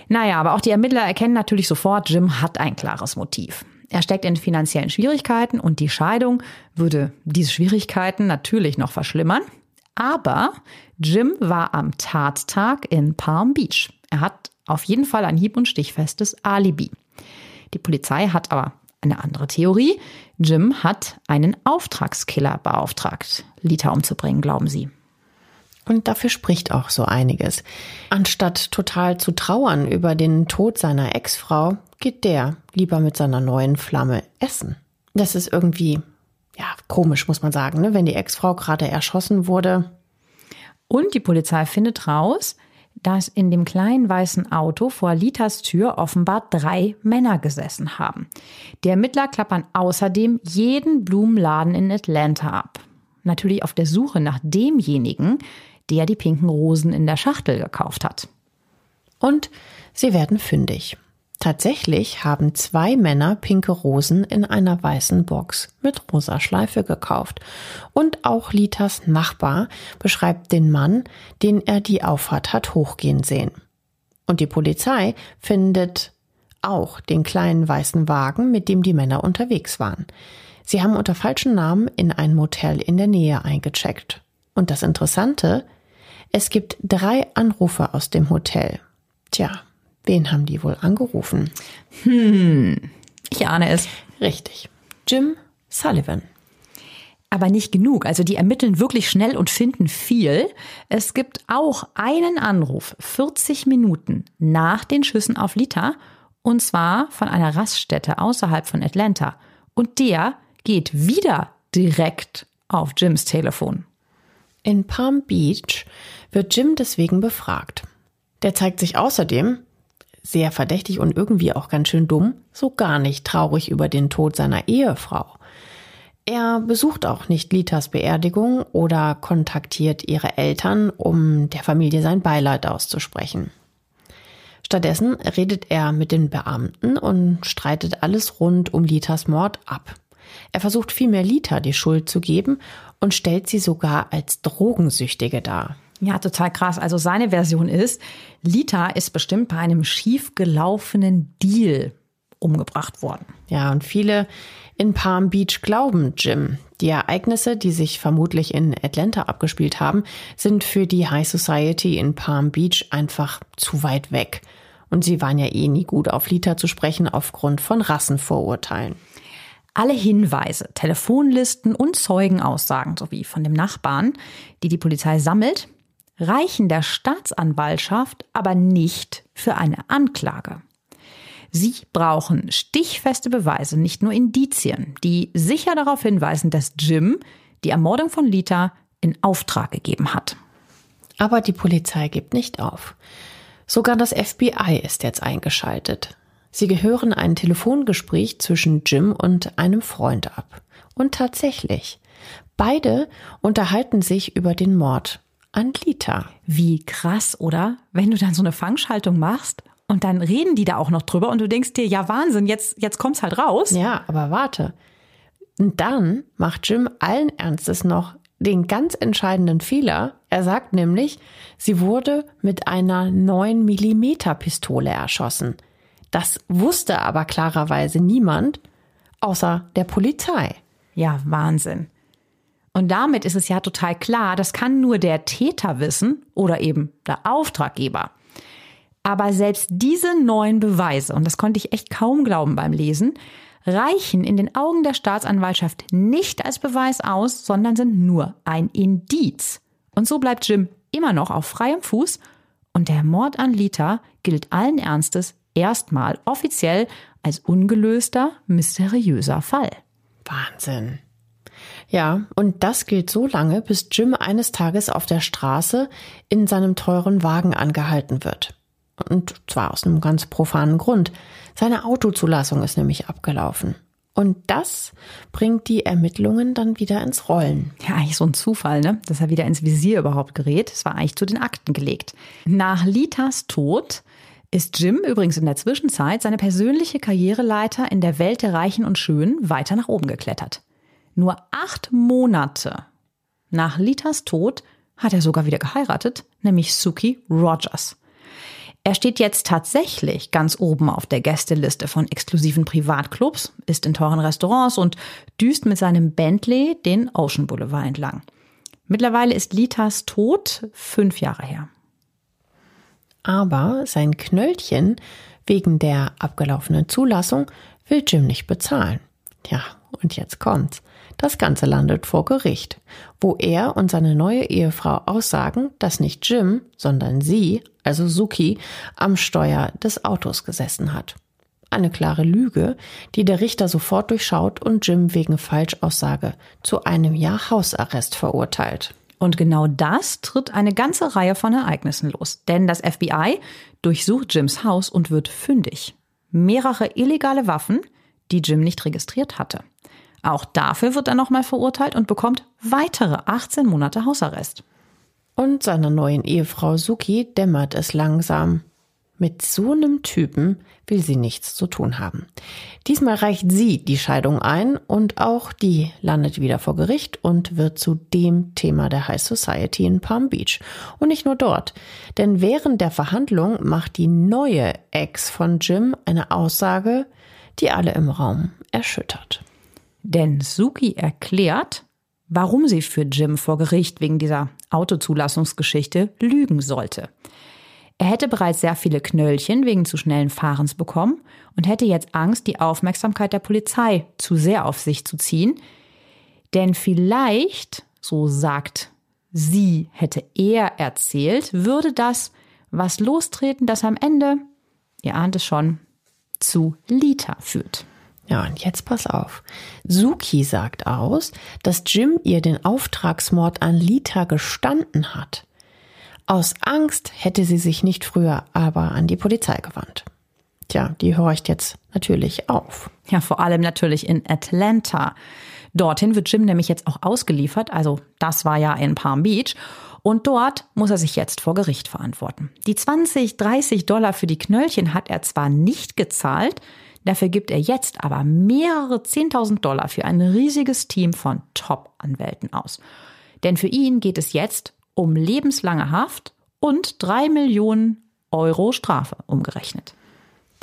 Naja, aber auch die Ermittler erkennen natürlich sofort, Jim hat ein klares Motiv. Er steckt in finanziellen Schwierigkeiten und die Scheidung würde diese Schwierigkeiten natürlich noch verschlimmern. Aber Jim war am Tattag in Palm Beach. Er hat auf jeden Fall ein hieb- und stichfestes Alibi. Die Polizei hat aber eine andere Theorie. Jim hat einen Auftragskiller beauftragt, Lita umzubringen, glauben sie. Und dafür spricht auch so einiges. Anstatt total zu trauern über den Tod seiner Ex-Frau, geht der lieber mit seiner neuen Flamme essen. Das ist irgendwie, ja, komisch, muss man sagen, ne? wenn die Ex-Frau gerade erschossen wurde. Und die Polizei findet raus, dass in dem kleinen weißen Auto vor Litas Tür offenbar drei Männer gesessen haben. Die Ermittler klappern außerdem jeden Blumenladen in Atlanta ab. Natürlich auf der Suche nach demjenigen, der die pinken Rosen in der Schachtel gekauft hat. Und sie werden fündig. Tatsächlich haben zwei Männer pinke Rosen in einer weißen Box mit rosa Schleife gekauft. Und auch Litas Nachbar beschreibt den Mann, den er die Auffahrt hat hochgehen sehen. Und die Polizei findet auch den kleinen weißen Wagen, mit dem die Männer unterwegs waren. Sie haben unter falschen Namen in ein Motel in der Nähe eingecheckt. Und das Interessante, es gibt drei Anrufe aus dem Hotel. Tja, wen haben die wohl angerufen? Hm, ich ahne es. Richtig. Jim Sullivan. Aber nicht genug. Also die ermitteln wirklich schnell und finden viel. Es gibt auch einen Anruf 40 Minuten nach den Schüssen auf Lita und zwar von einer Raststätte außerhalb von Atlanta. Und der geht wieder direkt auf Jims Telefon. In Palm Beach wird Jim deswegen befragt. Der zeigt sich außerdem sehr verdächtig und irgendwie auch ganz schön dumm, so gar nicht traurig über den Tod seiner Ehefrau. Er besucht auch nicht Litas Beerdigung oder kontaktiert ihre Eltern, um der Familie sein Beileid auszusprechen. Stattdessen redet er mit den Beamten und streitet alles rund um Litas Mord ab. Er versucht vielmehr Lita die Schuld zu geben und stellt sie sogar als Drogensüchtige dar. Ja, total krass. Also seine Version ist, Lita ist bestimmt bei einem schiefgelaufenen Deal umgebracht worden. Ja, und viele in Palm Beach glauben Jim. Die Ereignisse, die sich vermutlich in Atlanta abgespielt haben, sind für die High Society in Palm Beach einfach zu weit weg. Und sie waren ja eh nie gut auf Lita zu sprechen aufgrund von Rassenvorurteilen. Alle Hinweise, Telefonlisten und Zeugenaussagen sowie von dem Nachbarn, die die Polizei sammelt, reichen der Staatsanwaltschaft aber nicht für eine Anklage. Sie brauchen stichfeste Beweise, nicht nur Indizien, die sicher darauf hinweisen, dass Jim die Ermordung von Lita in Auftrag gegeben hat. Aber die Polizei gibt nicht auf. Sogar das FBI ist jetzt eingeschaltet. Sie gehören ein Telefongespräch zwischen Jim und einem Freund ab. Und tatsächlich, beide unterhalten sich über den Mord an Lita. Wie krass, oder? Wenn du dann so eine Fangschaltung machst und dann reden die da auch noch drüber und du denkst dir, ja Wahnsinn, jetzt, jetzt kommt's halt raus. Ja, aber warte. Und dann macht Jim allen Ernstes noch den ganz entscheidenden Fehler. Er sagt nämlich, sie wurde mit einer 9 Millimeter Pistole erschossen. Das wusste aber klarerweise niemand, außer der Polizei. Ja, Wahnsinn. Und damit ist es ja total klar, das kann nur der Täter wissen oder eben der Auftraggeber. Aber selbst diese neuen Beweise, und das konnte ich echt kaum glauben beim Lesen, reichen in den Augen der Staatsanwaltschaft nicht als Beweis aus, sondern sind nur ein Indiz. Und so bleibt Jim immer noch auf freiem Fuß und der Mord an Lita gilt allen Ernstes erstmal offiziell als ungelöster, mysteriöser Fall. Wahnsinn. Ja, und das gilt so lange, bis Jim eines Tages auf der Straße in seinem teuren Wagen angehalten wird. Und zwar aus einem ganz profanen Grund. Seine Autozulassung ist nämlich abgelaufen. Und das bringt die Ermittlungen dann wieder ins Rollen. Ja, eigentlich so ein Zufall, ne? Dass er wieder ins Visier überhaupt gerät. Es war eigentlich zu den Akten gelegt. Nach Litas Tod ist Jim übrigens in der Zwischenzeit seine persönliche Karriereleiter in der Welt der Reichen und Schönen weiter nach oben geklettert. Nur acht Monate nach Litas Tod hat er sogar wieder geheiratet, nämlich Suki Rogers. Er steht jetzt tatsächlich ganz oben auf der Gästeliste von exklusiven Privatclubs, ist in teuren Restaurants und düst mit seinem Bentley den Ocean Boulevard entlang. Mittlerweile ist Litas Tod fünf Jahre her. Aber sein Knöllchen wegen der abgelaufenen Zulassung will Jim nicht bezahlen. Ja, und jetzt kommt's. Das Ganze landet vor Gericht, wo er und seine neue Ehefrau aussagen, dass nicht Jim, sondern sie, also Suki, am Steuer des Autos gesessen hat. Eine klare Lüge, die der Richter sofort durchschaut und Jim wegen Falschaussage zu einem Jahr Hausarrest verurteilt. Und genau das tritt eine ganze Reihe von Ereignissen los. Denn das FBI durchsucht Jims Haus und wird fündig. Mehrere illegale Waffen, die Jim nicht registriert hatte. Auch dafür wird er nochmal verurteilt und bekommt weitere 18 Monate Hausarrest. Und seiner neuen Ehefrau Suki dämmert es langsam. Mit so einem Typen will sie nichts zu tun haben. Diesmal reicht sie die Scheidung ein und auch die landet wieder vor Gericht und wird zu dem Thema der High Society in Palm Beach. Und nicht nur dort, denn während der Verhandlung macht die neue Ex von Jim eine Aussage, die alle im Raum erschüttert. Denn Suki erklärt, warum sie für Jim vor Gericht wegen dieser Autozulassungsgeschichte lügen sollte. Er hätte bereits sehr viele Knöllchen wegen zu schnellen Fahrens bekommen und hätte jetzt Angst, die Aufmerksamkeit der Polizei zu sehr auf sich zu ziehen. Denn vielleicht, so sagt sie, hätte er erzählt, würde das was lostreten, das am Ende, ihr ahnt es schon, zu Lita führt. Ja, und jetzt pass auf. Suki sagt aus, dass Jim ihr den Auftragsmord an Lita gestanden hat. Aus Angst hätte sie sich nicht früher aber an die Polizei gewandt. Tja, die horcht jetzt natürlich auf. Ja, vor allem natürlich in Atlanta. Dorthin wird Jim nämlich jetzt auch ausgeliefert, also das war ja in Palm Beach. Und dort muss er sich jetzt vor Gericht verantworten. Die 20, 30 Dollar für die Knöllchen hat er zwar nicht gezahlt, dafür gibt er jetzt aber mehrere 10.000 Dollar für ein riesiges Team von Top-Anwälten aus. Denn für ihn geht es jetzt um lebenslange Haft und drei Millionen Euro Strafe umgerechnet.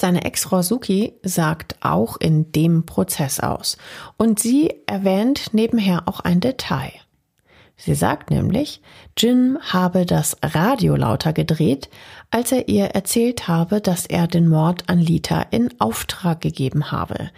Seine Ex-Frau Suki sagt auch in dem Prozess aus. Und sie erwähnt nebenher auch ein Detail. Sie sagt nämlich, Jim habe das Radio lauter gedreht, als er ihr erzählt habe, dass er den Mord an Lita in Auftrag gegeben habe.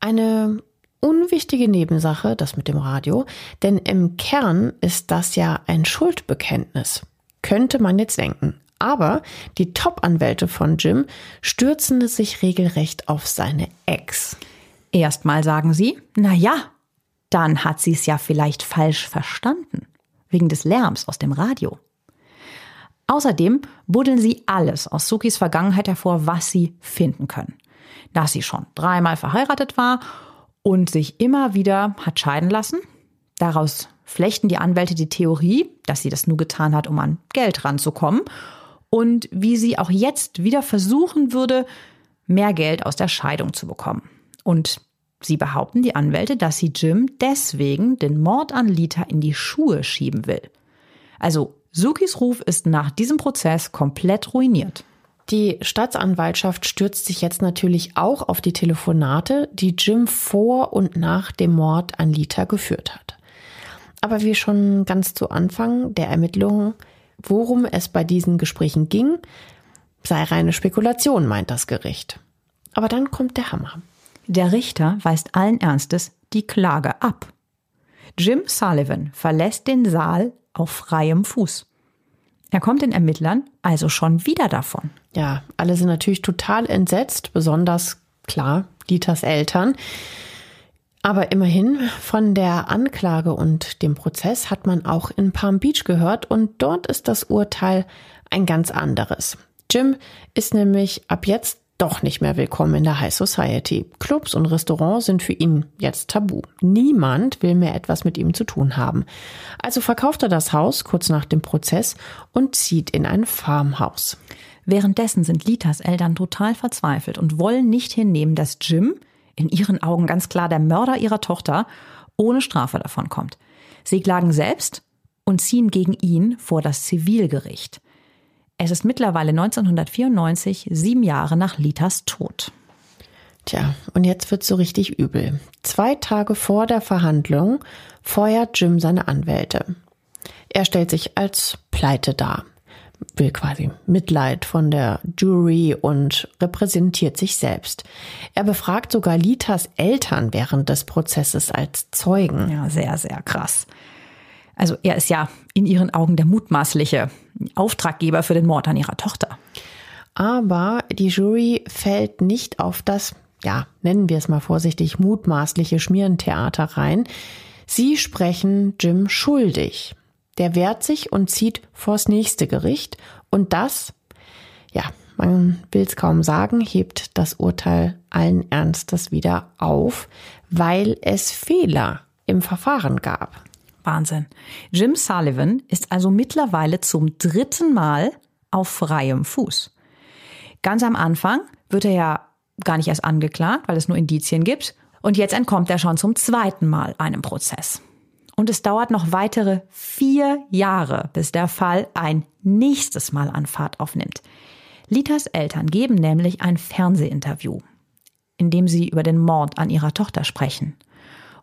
Eine unwichtige Nebensache, das mit dem Radio, denn im Kern ist das ja ein Schuldbekenntnis. Könnte man jetzt denken. Aber die Top-Anwälte von Jim stürzen sich regelrecht auf seine Ex. Erstmal sagen sie, na ja, dann hat sie es ja vielleicht falsch verstanden. Wegen des Lärms aus dem Radio. Außerdem buddeln sie alles aus Sukis Vergangenheit hervor, was sie finden können. Dass sie schon dreimal verheiratet war und sich immer wieder hat scheiden lassen. Daraus flechten die Anwälte die Theorie, dass sie das nur getan hat, um an Geld ranzukommen und wie sie auch jetzt wieder versuchen würde, mehr Geld aus der Scheidung zu bekommen. Und sie behaupten, die Anwälte, dass sie Jim deswegen den Mord an Lita in die Schuhe schieben will. Also Sukis Ruf ist nach diesem Prozess komplett ruiniert. Die Staatsanwaltschaft stürzt sich jetzt natürlich auch auf die Telefonate, die Jim vor und nach dem Mord an Lita geführt hat. Aber wie schon ganz zu Anfang der Ermittlungen, worum es bei diesen Gesprächen ging, sei reine Spekulation, meint das Gericht. Aber dann kommt der Hammer. Der Richter weist allen Ernstes die Klage ab. Jim Sullivan verlässt den Saal auf freiem Fuß. Er kommt den Ermittlern also schon wieder davon. Ja, alle sind natürlich total entsetzt, besonders klar Dieters Eltern. Aber immerhin von der Anklage und dem Prozess hat man auch in Palm Beach gehört und dort ist das Urteil ein ganz anderes. Jim ist nämlich ab jetzt doch nicht mehr willkommen in der High Society. Clubs und Restaurants sind für ihn jetzt tabu. Niemand will mehr etwas mit ihm zu tun haben. Also verkauft er das Haus kurz nach dem Prozess und zieht in ein Farmhaus. Währenddessen sind Litas Eltern total verzweifelt und wollen nicht hinnehmen, dass Jim, in ihren Augen ganz klar der Mörder ihrer Tochter, ohne Strafe davon kommt. Sie klagen selbst und ziehen gegen ihn vor das Zivilgericht. Es ist mittlerweile 1994, sieben Jahre nach Litas Tod. Tja, und jetzt wird's so richtig übel. Zwei Tage vor der Verhandlung feuert Jim seine Anwälte. Er stellt sich als pleite dar, will quasi Mitleid von der Jury und repräsentiert sich selbst. Er befragt sogar Litas Eltern während des Prozesses als Zeugen. Ja, sehr, sehr krass. Also er ist ja in ihren Augen der mutmaßliche Auftraggeber für den Mord an ihrer Tochter. Aber die Jury fällt nicht auf das, ja, nennen wir es mal vorsichtig, mutmaßliche Schmierentheater rein. Sie sprechen Jim schuldig. Der wehrt sich und zieht vors nächste Gericht und das, ja, man will es kaum sagen, hebt das Urteil allen Ernstes wieder auf, weil es Fehler im Verfahren gab. Wahnsinn. Jim Sullivan ist also mittlerweile zum dritten Mal auf freiem Fuß. Ganz am Anfang wird er ja gar nicht erst angeklagt, weil es nur Indizien gibt. Und jetzt entkommt er schon zum zweiten Mal einem Prozess. Und es dauert noch weitere vier Jahre, bis der Fall ein nächstes Mal an Fahrt aufnimmt. Litas Eltern geben nämlich ein Fernsehinterview, in dem sie über den Mord an ihrer Tochter sprechen.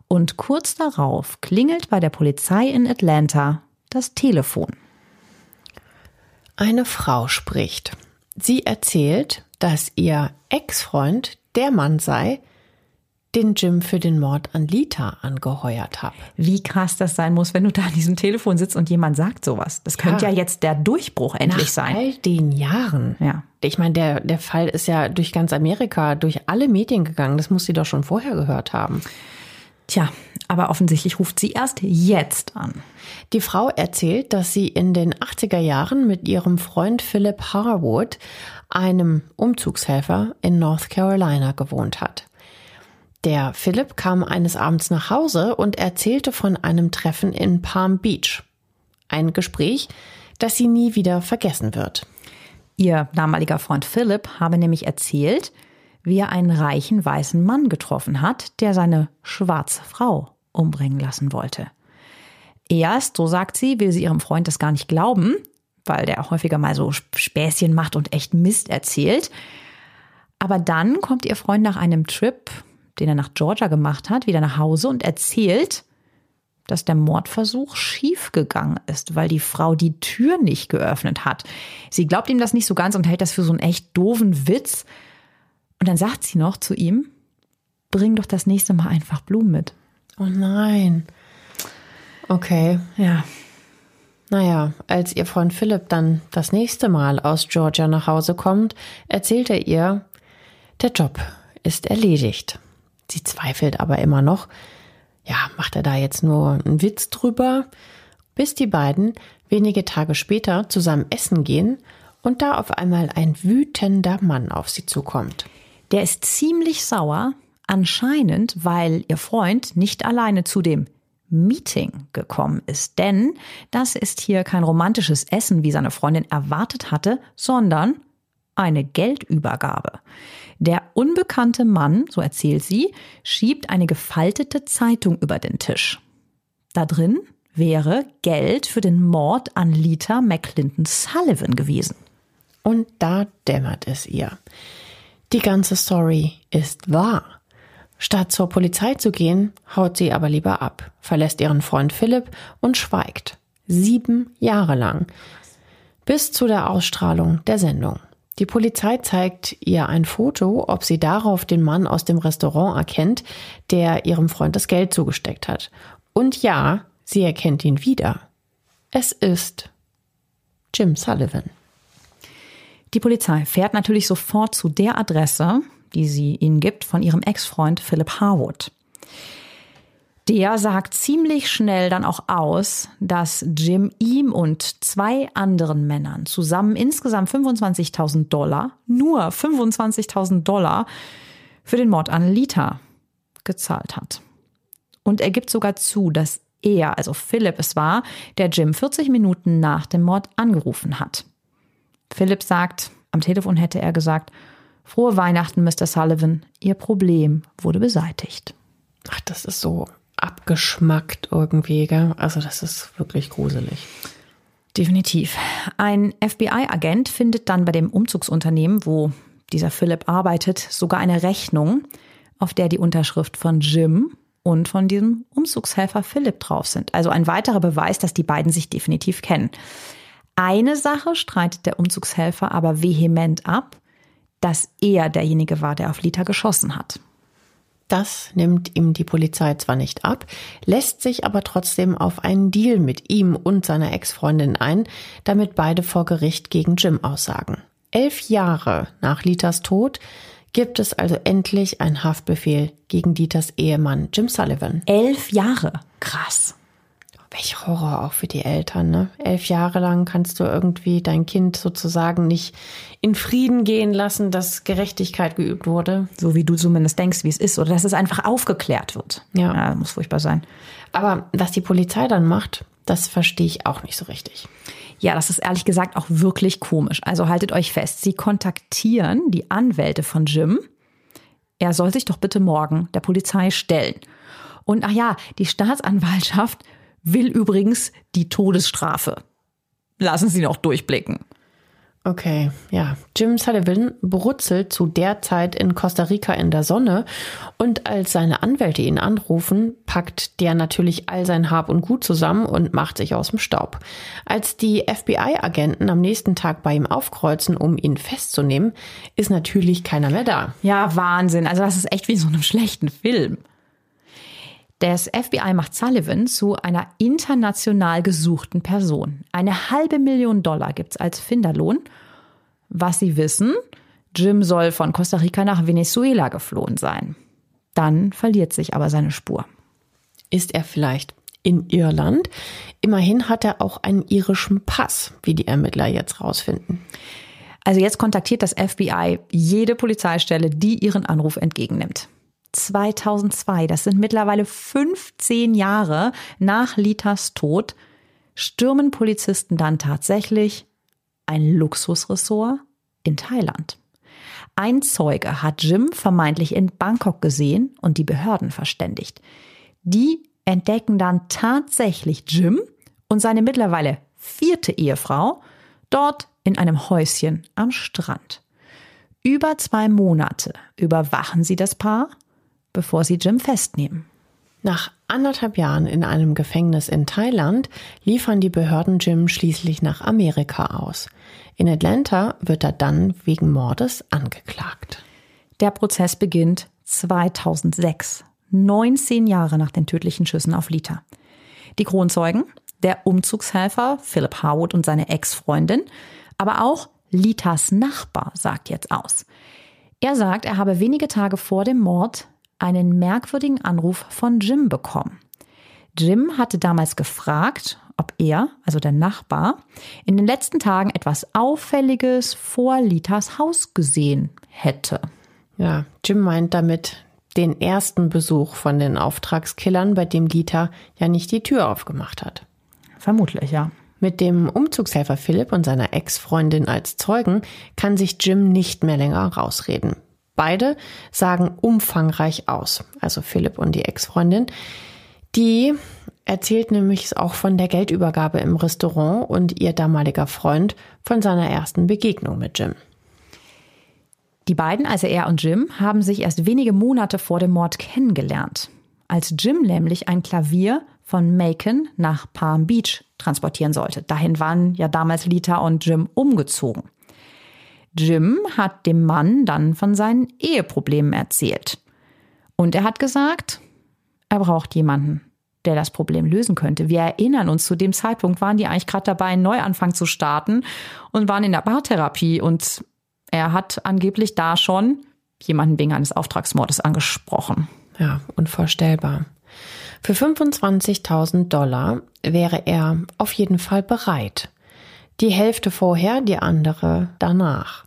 Und kurz darauf klingelt bei der Polizei in Atlanta das Telefon. Eine Frau spricht. Sie erzählt, dass ihr Ex-Freund der Mann sei, den Jim für den Mord an Lita angeheuert hat. Wie krass das sein muss, wenn du da an diesem Telefon sitzt und jemand sagt sowas. Das könnte ja, ja jetzt der Durchbruch endlich Nach sein. all den Jahren. Ja. Ich meine, der, der Fall ist ja durch ganz Amerika, durch alle Medien gegangen. Das muss sie doch schon vorher gehört haben. Tja, aber offensichtlich ruft sie erst jetzt an. Die Frau erzählt, dass sie in den 80er Jahren mit ihrem Freund Philip Harwood, einem Umzugshelfer in North Carolina, gewohnt hat. Der Philip kam eines Abends nach Hause und erzählte von einem Treffen in Palm Beach. Ein Gespräch, das sie nie wieder vergessen wird. Ihr damaliger Freund Philip habe nämlich erzählt, wie er einen reichen weißen Mann getroffen hat, der seine schwarze Frau umbringen lassen wollte. Erst, so sagt sie, will sie ihrem Freund das gar nicht glauben, weil der auch häufiger mal so Späßchen macht und echt Mist erzählt. Aber dann kommt ihr Freund nach einem Trip, den er nach Georgia gemacht hat, wieder nach Hause und erzählt, dass der Mordversuch schiefgegangen ist, weil die Frau die Tür nicht geöffnet hat. Sie glaubt ihm das nicht so ganz und hält das für so einen echt doofen Witz. Und dann sagt sie noch zu ihm, bring doch das nächste Mal einfach Blumen mit. Oh nein. Okay. Ja. Naja, als ihr Freund Philipp dann das nächste Mal aus Georgia nach Hause kommt, erzählt er ihr, der Job ist erledigt. Sie zweifelt aber immer noch. Ja, macht er da jetzt nur einen Witz drüber? Bis die beiden wenige Tage später zusammen essen gehen und da auf einmal ein wütender Mann auf sie zukommt. Der ist ziemlich sauer, anscheinend, weil ihr Freund nicht alleine zu dem Meeting gekommen ist. Denn das ist hier kein romantisches Essen, wie seine Freundin erwartet hatte, sondern eine Geldübergabe. Der unbekannte Mann, so erzählt sie, schiebt eine gefaltete Zeitung über den Tisch. Da drin wäre Geld für den Mord an Lita McClinton Sullivan gewesen. Und da dämmert es ihr. Die ganze Story ist wahr. Statt zur Polizei zu gehen, haut sie aber lieber ab, verlässt ihren Freund Philipp und schweigt. Sieben Jahre lang. Bis zu der Ausstrahlung der Sendung. Die Polizei zeigt ihr ein Foto, ob sie darauf den Mann aus dem Restaurant erkennt, der ihrem Freund das Geld zugesteckt hat. Und ja, sie erkennt ihn wieder. Es ist Jim Sullivan. Die Polizei fährt natürlich sofort zu der Adresse, die sie ihnen gibt, von ihrem Ex-Freund Philip Harwood. Der sagt ziemlich schnell dann auch aus, dass Jim ihm und zwei anderen Männern zusammen insgesamt 25.000 Dollar, nur 25.000 Dollar für den Mord an Lita gezahlt hat. Und er gibt sogar zu, dass er, also Philipp es war, der Jim 40 Minuten nach dem Mord angerufen hat. Philipp sagt, am Telefon hätte er gesagt, Frohe Weihnachten, Mr. Sullivan, Ihr Problem wurde beseitigt. Ach, das ist so abgeschmackt irgendwie, gell? Also das ist wirklich gruselig. Definitiv. Ein FBI-Agent findet dann bei dem Umzugsunternehmen, wo dieser Philipp arbeitet, sogar eine Rechnung, auf der die Unterschrift von Jim und von diesem Umzugshelfer Philipp drauf sind. Also ein weiterer Beweis, dass die beiden sich definitiv kennen. Eine Sache streitet der Umzugshelfer aber vehement ab, dass er derjenige war, der auf Lita geschossen hat. Das nimmt ihm die Polizei zwar nicht ab, lässt sich aber trotzdem auf einen Deal mit ihm und seiner Ex-Freundin ein, damit beide vor Gericht gegen Jim aussagen. Elf Jahre nach Litas Tod gibt es also endlich einen Haftbefehl gegen Dieters Ehemann Jim Sullivan. Elf Jahre. Krass. Welch Horror auch für die Eltern, ne? Elf Jahre lang kannst du irgendwie dein Kind sozusagen nicht in Frieden gehen lassen, dass Gerechtigkeit geübt wurde. So wie du zumindest denkst, wie es ist, oder dass es einfach aufgeklärt wird. Ja. ja muss furchtbar sein. Aber was die Polizei dann macht, das verstehe ich auch nicht so richtig. Ja, das ist ehrlich gesagt auch wirklich komisch. Also haltet euch fest, sie kontaktieren die Anwälte von Jim. Er soll sich doch bitte morgen der Polizei stellen. Und ach ja, die Staatsanwaltschaft will übrigens die Todesstrafe. Lassen Sie noch durchblicken. Okay, ja. Jim Sullivan brutzelt zu der Zeit in Costa Rica in der Sonne und als seine Anwälte ihn anrufen, packt der natürlich all sein Hab und Gut zusammen und macht sich aus dem Staub. Als die FBI-Agenten am nächsten Tag bei ihm aufkreuzen, um ihn festzunehmen, ist natürlich keiner mehr da. Ja, Wahnsinn. Also das ist echt wie so einem schlechten Film. Das FBI macht Sullivan zu einer international gesuchten Person. Eine halbe Million Dollar gibt's als Finderlohn. Was Sie wissen, Jim soll von Costa Rica nach Venezuela geflohen sein. Dann verliert sich aber seine Spur. Ist er vielleicht in Irland? Immerhin hat er auch einen irischen Pass, wie die Ermittler jetzt rausfinden. Also jetzt kontaktiert das FBI jede Polizeistelle, die ihren Anruf entgegennimmt. 2002, das sind mittlerweile 15 Jahre nach Litas Tod, stürmen Polizisten dann tatsächlich ein Luxusressort in Thailand. Ein Zeuge hat Jim vermeintlich in Bangkok gesehen und die Behörden verständigt. Die entdecken dann tatsächlich Jim und seine mittlerweile vierte Ehefrau dort in einem Häuschen am Strand. Über zwei Monate überwachen sie das Paar bevor sie Jim festnehmen. Nach anderthalb Jahren in einem Gefängnis in Thailand liefern die Behörden Jim schließlich nach Amerika aus. In Atlanta wird er dann wegen Mordes angeklagt. Der Prozess beginnt 2006, 19 Jahre nach den tödlichen Schüssen auf Lita. Die Kronzeugen, der Umzugshelfer Philip Harwood und seine Ex-Freundin, aber auch Litas Nachbar sagt jetzt aus. Er sagt, er habe wenige Tage vor dem Mord einen merkwürdigen Anruf von Jim bekommen. Jim hatte damals gefragt, ob er, also der Nachbar, in den letzten Tagen etwas Auffälliges vor Litas Haus gesehen hätte. Ja, Jim meint damit den ersten Besuch von den Auftragskillern, bei dem Lita ja nicht die Tür aufgemacht hat. Vermutlich, ja. Mit dem Umzugshelfer Philipp und seiner Ex-Freundin als Zeugen kann sich Jim nicht mehr länger rausreden. Beide sagen umfangreich aus, also Philipp und die Ex-Freundin. Die erzählt nämlich auch von der Geldübergabe im Restaurant und ihr damaliger Freund von seiner ersten Begegnung mit Jim. Die beiden, also er und Jim, haben sich erst wenige Monate vor dem Mord kennengelernt, als Jim nämlich ein Klavier von Macon nach Palm Beach transportieren sollte. Dahin waren ja damals Lita und Jim umgezogen. Jim hat dem Mann dann von seinen Eheproblemen erzählt. Und er hat gesagt, er braucht jemanden, der das Problem lösen könnte. Wir erinnern uns, zu dem Zeitpunkt waren die eigentlich gerade dabei, einen Neuanfang zu starten und waren in der Bartherapie. Und er hat angeblich da schon jemanden wegen eines Auftragsmordes angesprochen. Ja, unvorstellbar. Für 25.000 Dollar wäre er auf jeden Fall bereit. Die Hälfte vorher, die andere danach.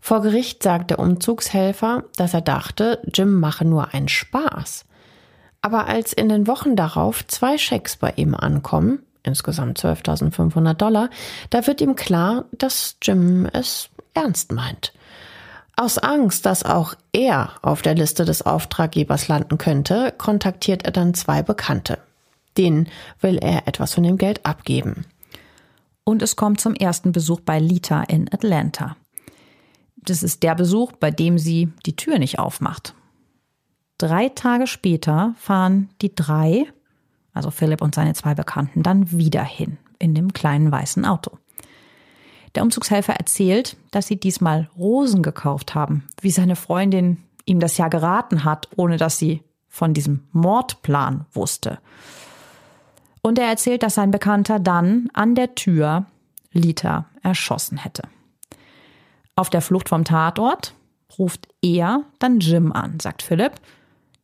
Vor Gericht sagt der Umzugshelfer, dass er dachte, Jim mache nur einen Spaß. Aber als in den Wochen darauf zwei Schecks bei ihm ankommen, insgesamt 12.500 Dollar, da wird ihm klar, dass Jim es ernst meint. Aus Angst, dass auch er auf der Liste des Auftraggebers landen könnte, kontaktiert er dann zwei Bekannte. Denen will er etwas von dem Geld abgeben. Und es kommt zum ersten Besuch bei Lita in Atlanta. Das ist der Besuch, bei dem sie die Tür nicht aufmacht. Drei Tage später fahren die drei, also Philipp und seine zwei Bekannten, dann wieder hin in dem kleinen weißen Auto. Der Umzugshelfer erzählt, dass sie diesmal Rosen gekauft haben, wie seine Freundin ihm das ja geraten hat, ohne dass sie von diesem Mordplan wusste. Und er erzählt, dass sein Bekannter dann an der Tür Lita erschossen hätte. Auf der Flucht vom Tatort ruft er dann Jim an, sagt Philipp.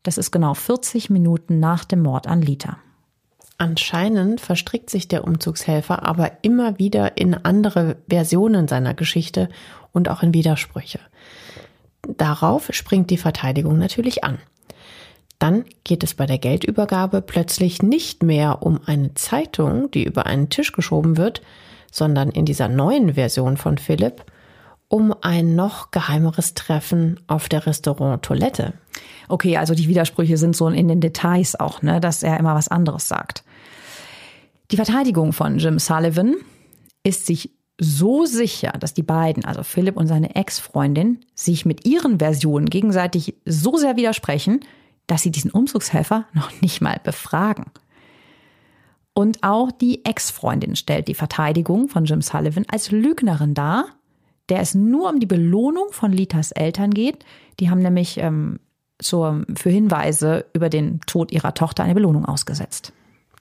Das ist genau 40 Minuten nach dem Mord an Lita. Anscheinend verstrickt sich der Umzugshelfer aber immer wieder in andere Versionen seiner Geschichte und auch in Widersprüche. Darauf springt die Verteidigung natürlich an. Dann geht es bei der Geldübergabe plötzlich nicht mehr um eine Zeitung, die über einen Tisch geschoben wird, sondern in dieser neuen Version von Philipp um ein noch geheimeres Treffen auf der Restaurant-Toilette. Okay, also die Widersprüche sind so in den Details auch, ne, dass er immer was anderes sagt. Die Verteidigung von Jim Sullivan ist sich so sicher, dass die beiden, also Philipp und seine Ex-Freundin, sich mit ihren Versionen gegenseitig so sehr widersprechen, dass sie diesen Umzugshelfer noch nicht mal befragen. Und auch die Ex-Freundin stellt die Verteidigung von Jim Sullivan als Lügnerin dar der es nur um die Belohnung von Litas Eltern geht. Die haben nämlich ähm, zur, für Hinweise über den Tod ihrer Tochter eine Belohnung ausgesetzt.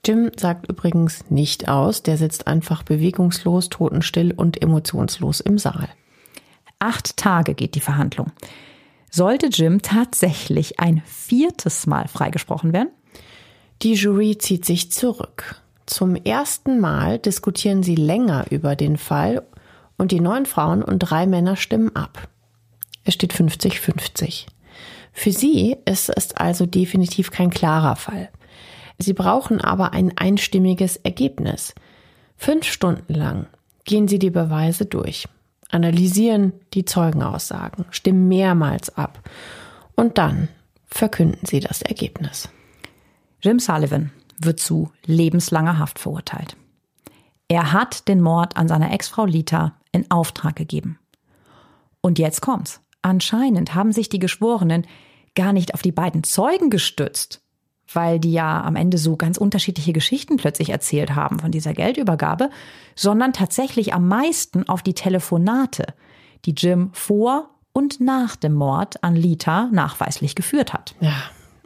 Jim sagt übrigens nicht aus, der sitzt einfach bewegungslos, totenstill und emotionslos im Saal. Acht Tage geht die Verhandlung. Sollte Jim tatsächlich ein viertes Mal freigesprochen werden? Die Jury zieht sich zurück. Zum ersten Mal diskutieren sie länger über den Fall und die neun Frauen und drei Männer stimmen ab. Es steht 50-50. Für sie ist es also definitiv kein klarer Fall. Sie brauchen aber ein einstimmiges Ergebnis. Fünf Stunden lang gehen sie die Beweise durch, analysieren die Zeugenaussagen, stimmen mehrmals ab und dann verkünden sie das Ergebnis. Jim Sullivan wird zu lebenslanger Haft verurteilt. Er hat den Mord an seiner Ex-Frau Lita in Auftrag gegeben. Und jetzt kommt's. Anscheinend haben sich die Geschworenen gar nicht auf die beiden Zeugen gestützt, weil die ja am Ende so ganz unterschiedliche Geschichten plötzlich erzählt haben von dieser Geldübergabe, sondern tatsächlich am meisten auf die Telefonate, die Jim vor und nach dem Mord an Lita nachweislich geführt hat. Ja,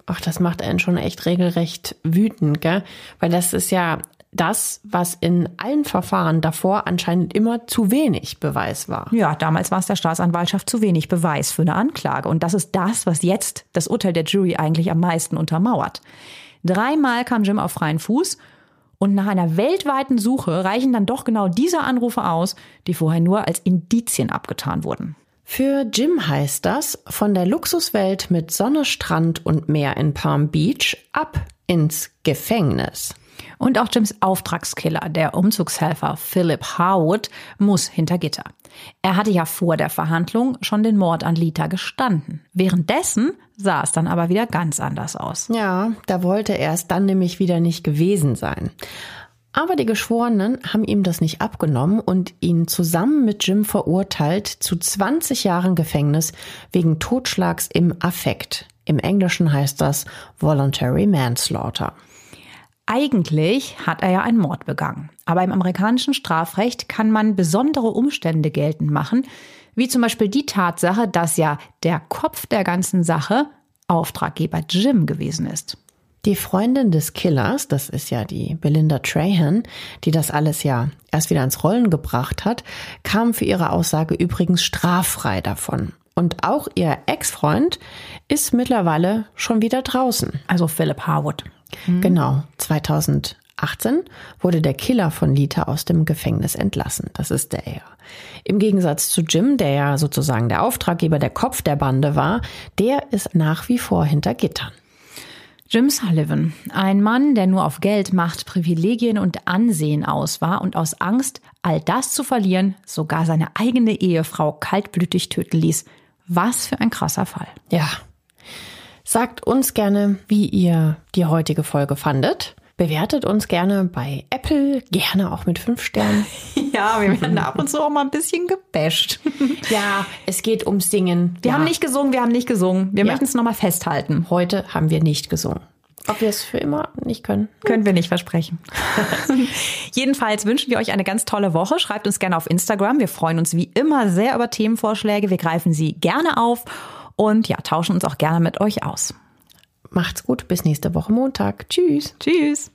ach, das macht einen schon echt regelrecht wütend, gell? Weil das ist ja das, was in allen Verfahren davor anscheinend immer zu wenig Beweis war. Ja, damals war es der Staatsanwaltschaft zu wenig Beweis für eine Anklage. Und das ist das, was jetzt das Urteil der Jury eigentlich am meisten untermauert. Dreimal kam Jim auf freien Fuß und nach einer weltweiten Suche reichen dann doch genau diese Anrufe aus, die vorher nur als Indizien abgetan wurden. Für Jim heißt das, von der Luxuswelt mit Sonne, Strand und Meer in Palm Beach ab ins Gefängnis. Und auch Jims Auftragskiller, der Umzugshelfer Philip Harwood, muss hinter Gitter. Er hatte ja vor der Verhandlung schon den Mord an Lita gestanden. Währenddessen sah es dann aber wieder ganz anders aus. Ja, da wollte er es dann nämlich wieder nicht gewesen sein. Aber die Geschworenen haben ihm das nicht abgenommen und ihn zusammen mit Jim verurteilt zu 20 Jahren Gefängnis wegen Totschlags im Affekt. Im Englischen heißt das Voluntary Manslaughter. Eigentlich hat er ja einen Mord begangen. Aber im amerikanischen Strafrecht kann man besondere Umstände geltend machen, wie zum Beispiel die Tatsache, dass ja der Kopf der ganzen Sache Auftraggeber Jim gewesen ist. Die Freundin des Killers, das ist ja die Belinda Trahan, die das alles ja erst wieder ins Rollen gebracht hat, kam für ihre Aussage übrigens straffrei davon. Und auch ihr Ex-Freund ist mittlerweile schon wieder draußen. Also Philip Harwood. Mhm. Genau, 2018 wurde der Killer von Lita aus dem Gefängnis entlassen. Das ist der er. Im Gegensatz zu Jim, der ja sozusagen der Auftraggeber, der Kopf der Bande war, der ist nach wie vor hinter Gittern. Jim Sullivan, ein Mann, der nur auf Geld, Macht, Privilegien und Ansehen aus war und aus Angst, all das zu verlieren, sogar seine eigene Ehefrau kaltblütig töten ließ. Was für ein krasser Fall. Ja, Sagt uns gerne, wie ihr die heutige Folge fandet. Bewertet uns gerne bei Apple, gerne auch mit fünf Sternen. Ja, wir werden ab und zu auch mal ein bisschen gebasht. Ja, es geht ums Singen. Wir ja. haben nicht gesungen, wir haben nicht gesungen. Wir Ja. möchten es nochmal festhalten. Heute haben wir nicht gesungen. Ob wir es für immer nicht können? Können wir nicht versprechen. Jedenfalls wünschen wir euch eine ganz tolle Woche. Schreibt uns gerne auf Instagram. Wir freuen uns wie immer sehr über Themenvorschläge. Wir greifen sie gerne auf und ja, tauschen uns auch gerne mit euch aus. Macht's gut, bis nächste Woche Montag. Tschüss. Tschüss.